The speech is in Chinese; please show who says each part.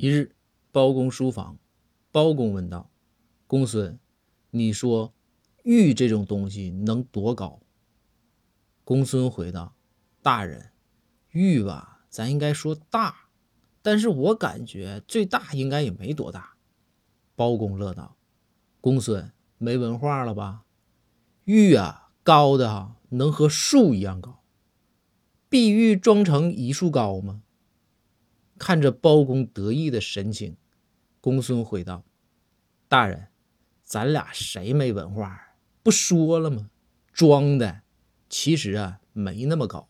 Speaker 1: 一日，包公书房，包公问道：“公孙，你说玉这种东西能多高？”公孙回道：“大人，玉吧，咱应该说大，但是我感觉最大应该也没多大。”包公乐道：“公孙没文化了吧？玉啊，高的哈，能和树一样高。碧玉装成一树高吗？”看着包公得意的神情，公孙回道：“大人，咱俩谁没文化？不说了吗？装的，其实啊没那么高。”